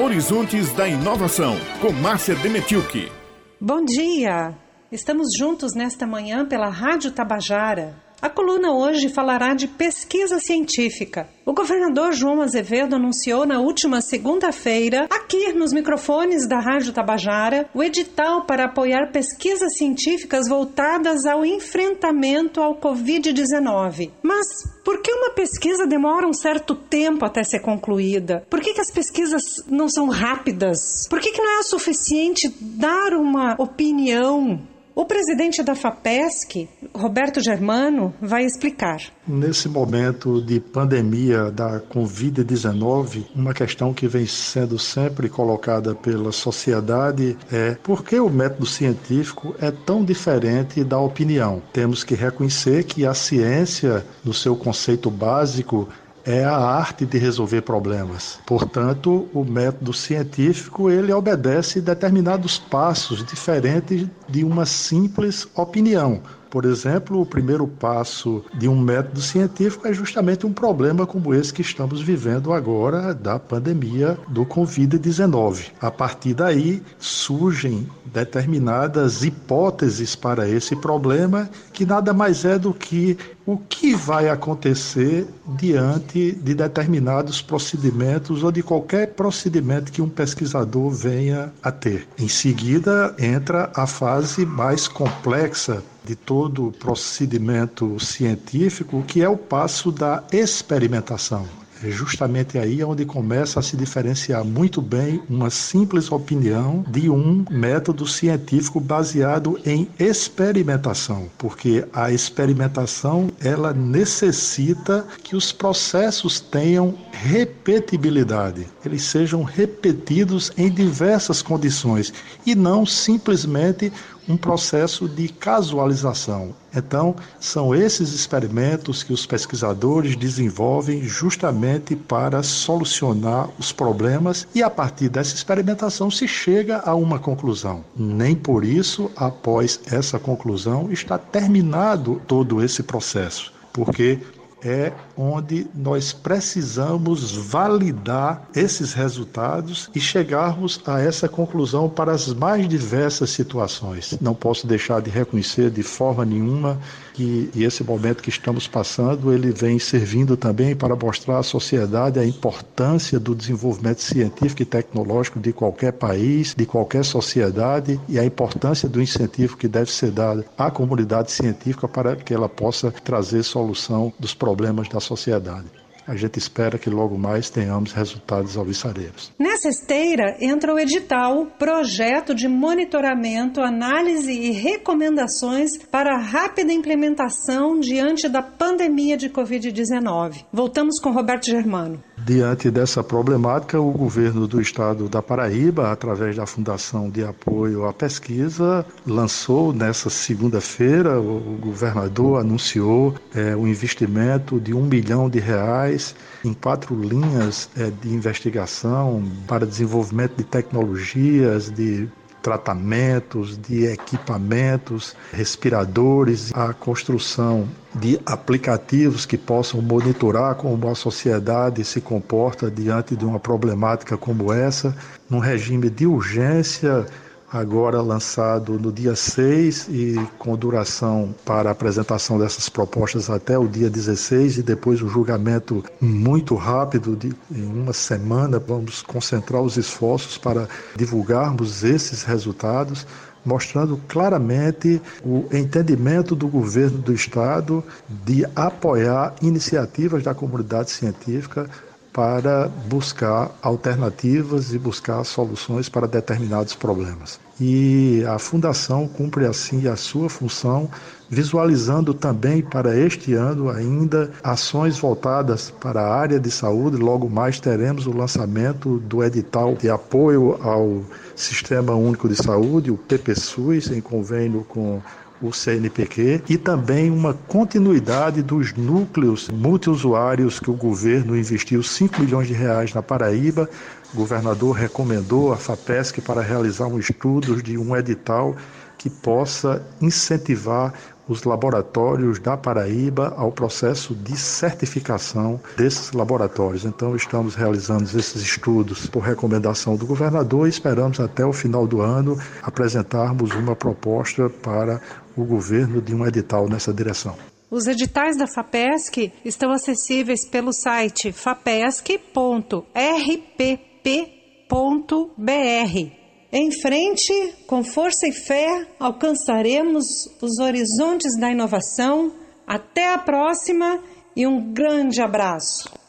Horizontes da Inovação, com Márcia Demetilke. Bom dia! Estamos juntos nesta manhã pela Rádio Tabajara a coluna hoje falará de pesquisa científica. O governador João Azevedo anunciou na última segunda-feira, aqui nos microfones da Rádio Tabajara, o edital para apoiar pesquisas científicas voltadas ao enfrentamento ao Covid-19. Mas por que uma pesquisa demora um certo tempo até ser concluída? Por que, que as pesquisas não são rápidas? Por que, que não é suficiente dar uma opinião o presidente da FAPESC, Roberto Germano, vai explicar. Nesse momento de pandemia da Covid-19, uma questão que vem sendo sempre colocada pela sociedade é por que o método científico é tão diferente da opinião? Temos que reconhecer que a ciência, no seu conceito básico, é a arte de resolver problemas. Portanto, o método científico ele obedece determinados passos diferentes de uma simples opinião. Por exemplo, o primeiro passo de um método científico é justamente um problema como esse que estamos vivendo agora da pandemia do Covid-19. A partir daí surgem determinadas hipóteses para esse problema, que nada mais é do que o que vai acontecer diante de determinados procedimentos ou de qualquer procedimento que um pesquisador venha a ter. Em seguida, entra a fase mais complexa de todo o procedimento científico, que é o passo da experimentação. É justamente aí onde começa a se diferenciar muito bem uma simples opinião de um método científico baseado em experimentação, porque a experimentação ela necessita que os processos tenham repetibilidade, eles sejam repetidos em diversas condições e não simplesmente um processo de casualização. Então, são esses experimentos que os pesquisadores desenvolvem justamente para solucionar os problemas e a partir dessa experimentação se chega a uma conclusão. Nem por isso, após essa conclusão, está terminado todo esse processo, porque é onde nós precisamos validar esses resultados e chegarmos a essa conclusão para as mais diversas situações. Não posso deixar de reconhecer de forma nenhuma que esse momento que estamos passando, ele vem servindo também para mostrar à sociedade a importância do desenvolvimento científico e tecnológico de qualquer país, de qualquer sociedade e a importância do incentivo que deve ser dado à comunidade científica para que ela possa trazer solução dos problemas da sociedade. A gente espera que logo mais tenhamos resultados alvissareiros. Nessa esteira entra o edital Projeto de Monitoramento, Análise e Recomendações para a Rápida Implementação diante da pandemia de Covid-19. Voltamos com Roberto Germano. Diante dessa problemática, o governo do estado da Paraíba, através da Fundação de Apoio à Pesquisa, lançou nessa segunda-feira, o governador anunciou é, investimento de um milhão de reais em quatro linhas é, de investigação para desenvolvimento de tecnologias, de tratamentos, de equipamentos, respiradores, a construção de aplicativos que possam monitorar como a sociedade se comporta diante de uma problemática como essa, num regime de urgência agora lançado no dia 6 e com duração para a apresentação dessas propostas até o dia 16 e depois o julgamento muito rápido, de, em uma semana. Vamos concentrar os esforços para divulgarmos esses resultados mostrando claramente o entendimento do governo do estado de apoiar iniciativas da comunidade científica para buscar alternativas e buscar soluções para determinados problemas. E a Fundação cumpre assim a sua função, visualizando também para este ano ainda ações voltadas para a área de saúde. Logo mais teremos o lançamento do edital de apoio ao Sistema Único de Saúde, o PPSUS, em convênio com o CNPq, e também uma continuidade dos núcleos multiusuários que o governo investiu 5 milhões de reais na Paraíba. O governador recomendou a FAPESC para realizar um estudo de um edital que possa incentivar os laboratórios da Paraíba ao processo de certificação desses laboratórios. Então, estamos realizando esses estudos por recomendação do governador e esperamos até o final do ano apresentarmos uma proposta para o governo de um edital nessa direção. Os editais da FAPESC estão acessíveis pelo site fapesc.rpp.br. Em frente, com força e fé, alcançaremos os horizontes da inovação. Até a próxima e um grande abraço.